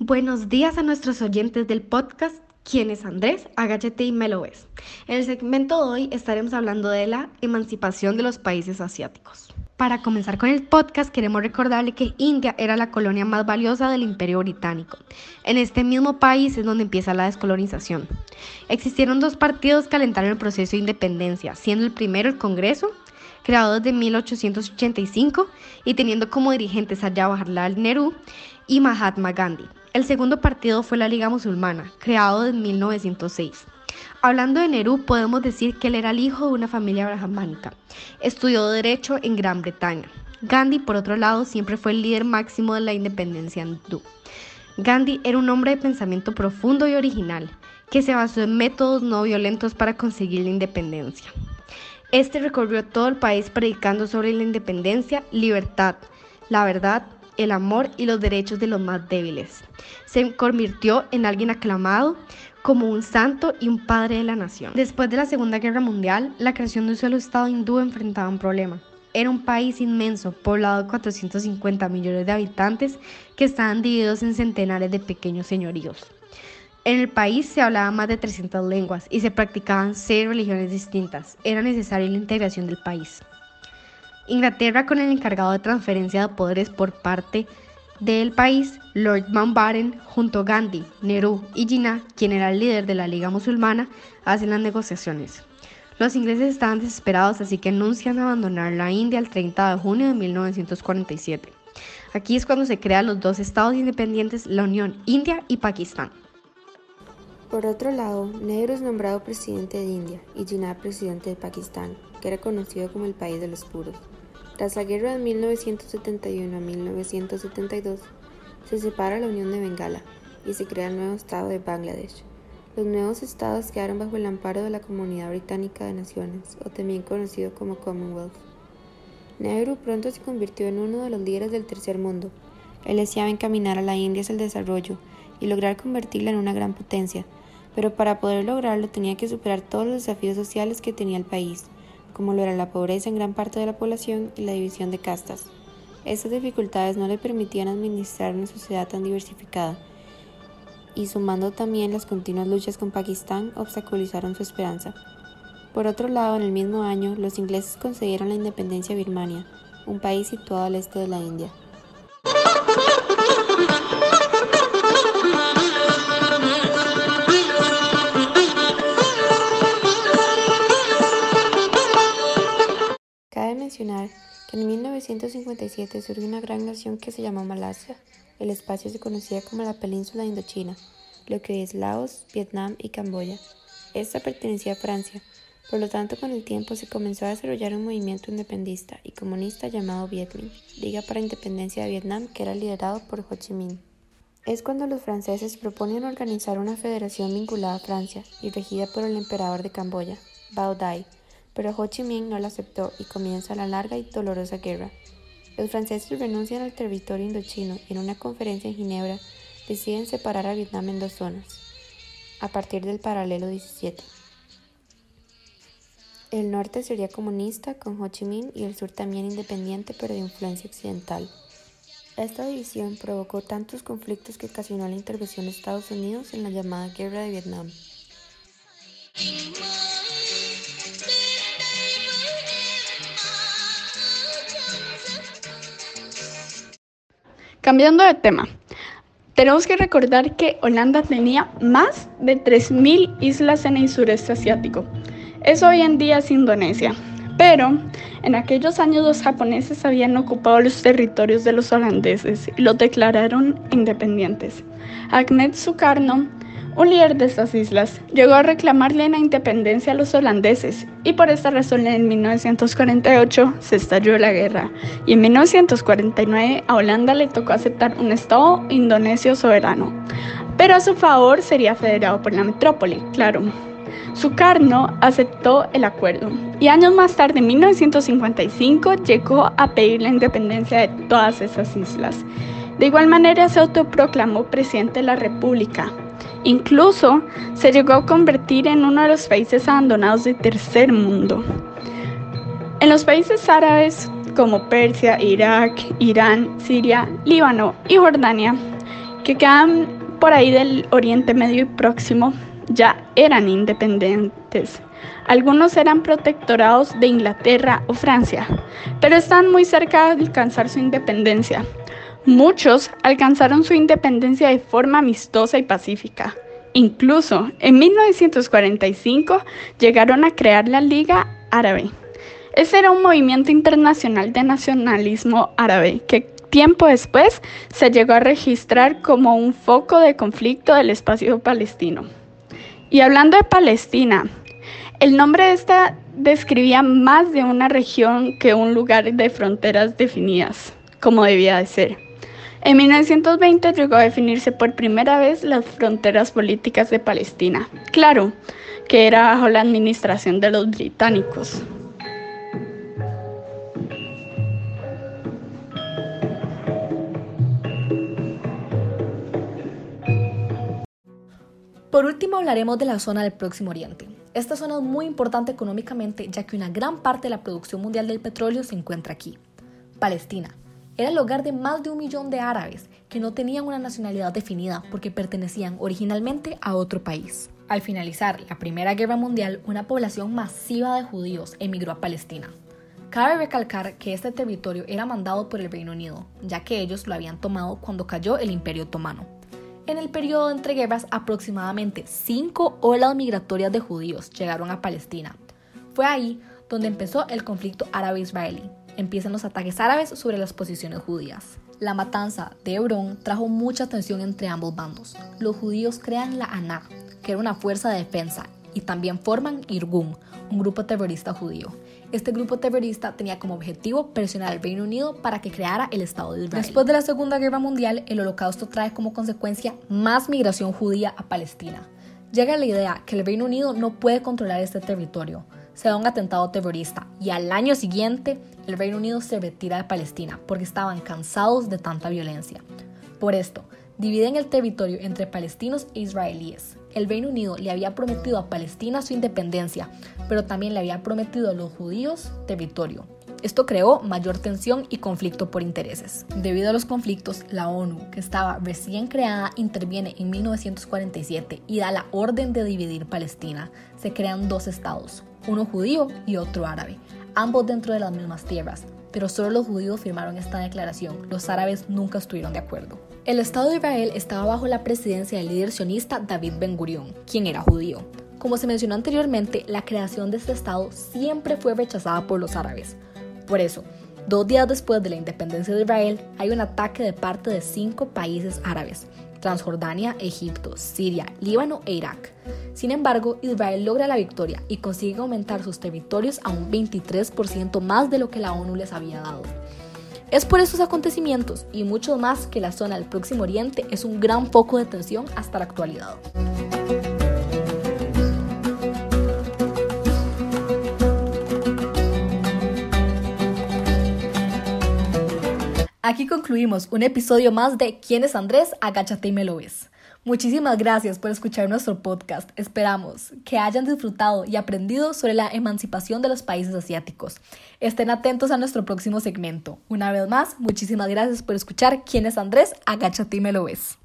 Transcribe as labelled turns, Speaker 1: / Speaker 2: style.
Speaker 1: Buenos días a nuestros oyentes del podcast ¿Quién es Andrés? Agáchate y me lo ves. En el segmento de hoy estaremos hablando de la emancipación de los países asiáticos. Para comenzar con el podcast, queremos recordarle que India era la colonia más valiosa del Imperio Británico. En este mismo país es donde empieza la descolonización. Existieron dos partidos que alentaron el proceso de independencia, siendo el primero el Congreso, creado desde 1885 y teniendo como dirigentes a Jawaharlal Nehru y Mahatma Gandhi. El segundo partido fue la Liga Musulmana, creado en 1906. Hablando de Nehru, podemos decir que él era el hijo de una familia brahmánica. Estudió Derecho en Gran Bretaña. Gandhi, por otro lado, siempre fue el líder máximo de la independencia hindú. Gandhi era un hombre de pensamiento profundo y original, que se basó en métodos no violentos para conseguir la independencia. Este recorrió todo el país predicando sobre la independencia, libertad, la verdad, el amor y los derechos de los más débiles. Se convirtió en alguien aclamado como un santo y un padre de la nación. Después de la Segunda Guerra Mundial, la creación de un solo Estado hindú enfrentaba un problema. Era un país inmenso, poblado de 450 millones de habitantes que estaban divididos en centenares de pequeños señoríos. En el país se hablaban más de 300 lenguas y se practicaban seis religiones distintas. Era necesaria la integración del país. Inglaterra, con el encargado de transferencia de poderes por parte del país, Lord Mountbatten, junto a Gandhi, Nehru y Jinnah, quien era el líder de la Liga Musulmana, hacen las negociaciones. Los ingleses estaban desesperados, así que anuncian abandonar la India el 30 de junio de 1947. Aquí es cuando se crean los dos estados independientes, la Unión India y Pakistán.
Speaker 2: Por otro lado, Nehru es nombrado presidente de India y Jinnah presidente de Pakistán, que era conocido como el país de los puros. Tras la guerra de 1971 a 1972, se separa la Unión de Bengala y se crea el nuevo Estado de Bangladesh. Los nuevos estados quedaron bajo el amparo de la Comunidad Británica de Naciones, o también conocido como Commonwealth. Nehru pronto se convirtió en uno de los líderes del tercer mundo. Él deseaba encaminar a la India hacia el desarrollo y lograr convertirla en una gran potencia, pero para poder lograrlo tenía que superar todos los desafíos sociales que tenía el país como lo era la pobreza en gran parte de la población y la división de castas. Estas dificultades no le permitían administrar una sociedad tan diversificada, y sumando también las continuas luchas con Pakistán, obstaculizaron su esperanza. Por otro lado, en el mismo año, los ingleses concedieron la independencia a Birmania, un país situado al este de la India. En 1957 surgió una gran nación que se llamó Malasia. El espacio se conocía como la península Indochina, lo que es Laos, Vietnam y Camboya. Esta pertenecía a Francia, por lo tanto con el tiempo se comenzó a desarrollar un movimiento independista y comunista llamado Viet Minh, Liga para Independencia de Vietnam, que era liderado por Ho Chi Minh. Es cuando los franceses proponen organizar una federación vinculada a Francia y regida por el emperador de Camboya, Bao Dai, pero Ho Chi Minh no la aceptó y comienza la larga y dolorosa guerra. Los franceses renuncian al territorio indochino y en una conferencia en Ginebra deciden separar a Vietnam en dos zonas, a partir del paralelo 17. El norte sería comunista con Ho Chi Minh y el sur también independiente pero de influencia occidental. Esta división provocó tantos conflictos que ocasionó la intervención de Estados Unidos en la llamada Guerra de Vietnam.
Speaker 3: Cambiando de tema, tenemos que recordar que Holanda tenía más de 3.000 islas en el sureste asiático. Eso hoy en día es Indonesia. Pero en aquellos años los japoneses habían ocupado los territorios de los holandeses y los declararon independientes. Agnet Sukarno un líder de estas islas llegó a reclamarle la independencia a los holandeses y por esta razón en 1948 se estalló la guerra y en 1949 a Holanda le tocó aceptar un estado indonesio soberano, pero a su favor sería federado por la metrópoli, claro. Sukarno aceptó el acuerdo y años más tarde, en 1955, llegó a pedir la independencia de todas esas islas. De igual manera se autoproclamó presidente de la República, Incluso se llegó a convertir en uno de los países abandonados del tercer mundo. En los países árabes como Persia, Irak, Irán, Siria, Líbano y Jordania, que quedan por ahí del Oriente Medio y Próximo ya eran independientes. Algunos eran protectorados de Inglaterra o Francia, pero están muy cerca de alcanzar su independencia. Muchos alcanzaron su independencia de forma amistosa y pacífica. Incluso en 1945 llegaron a crear la Liga Árabe. Ese era un movimiento internacional de nacionalismo árabe que tiempo después se llegó a registrar como un foco de conflicto del espacio palestino. Y hablando de Palestina, el nombre de esta describía más de una región que un lugar de fronteras definidas, como debía de ser. En 1920 llegó a definirse por primera vez las fronteras políticas de Palestina. Claro, que era bajo la administración de los británicos.
Speaker 4: Por último hablaremos de la zona del Próximo Oriente. Esta zona es muy importante económicamente ya que una gran parte de la producción mundial del petróleo se encuentra aquí. Palestina era el hogar de más de un millón de árabes que no tenían una nacionalidad definida porque pertenecían originalmente a otro país. Al finalizar la Primera Guerra Mundial, una población masiva de judíos emigró a Palestina. Cabe recalcar que este territorio era mandado por el Reino Unido, ya que ellos lo habían tomado cuando cayó el Imperio Otomano. En el periodo entre guerras, aproximadamente cinco olas migratorias de judíos llegaron a Palestina. Fue ahí donde empezó el conflicto árabe-israelí. Empiezan los ataques árabes sobre las posiciones judías. La matanza de Hebrón trajo mucha tensión entre ambos bandos. Los judíos crean la ANA, que era una fuerza de defensa, y también forman Irgun, un grupo terrorista judío. Este grupo terrorista tenía como objetivo presionar al Reino Unido para que creara el Estado de Israel. Después de la Segunda Guerra Mundial, el holocausto trae como consecuencia más migración judía a Palestina. Llega la idea que el Reino Unido no puede controlar este territorio. Se da un atentado terrorista y al año siguiente el Reino Unido se retira de Palestina porque estaban cansados de tanta violencia. Por esto, dividen el territorio entre palestinos e israelíes el Reino Unido le había prometido a Palestina su independencia, pero también le había prometido a los judíos territorio. Esto creó mayor tensión y conflicto por intereses. Debido a los conflictos, la ONU, que estaba recién creada, interviene en 1947 y da la orden de dividir Palestina. Se crean dos estados, uno judío y otro árabe, ambos dentro de las mismas tierras, pero solo los judíos firmaron esta declaración, los árabes nunca estuvieron de acuerdo. El Estado de Israel estaba bajo la presidencia del líder sionista David Ben Gurion, quien era judío. Como se mencionó anteriormente, la creación de este Estado siempre fue rechazada por los árabes. Por eso, dos días después de la independencia de Israel, hay un ataque de parte de cinco países árabes, Transjordania, Egipto, Siria, Líbano e Irak. Sin embargo, Israel logra la victoria y consigue aumentar sus territorios a un 23% más de lo que la ONU les había dado. Es por esos acontecimientos y mucho más que la zona del Próximo Oriente es un gran foco de tensión hasta la actualidad. Aquí concluimos un episodio más de ¿Quién es Andrés? Agáchate y me lo ves. Muchísimas gracias por escuchar nuestro podcast. Esperamos que hayan disfrutado y aprendido sobre la emancipación de los países asiáticos. Estén atentos a nuestro próximo segmento. Una vez más, muchísimas gracias por escuchar. ¿Quién es Andrés? Agáchate y me lo ves.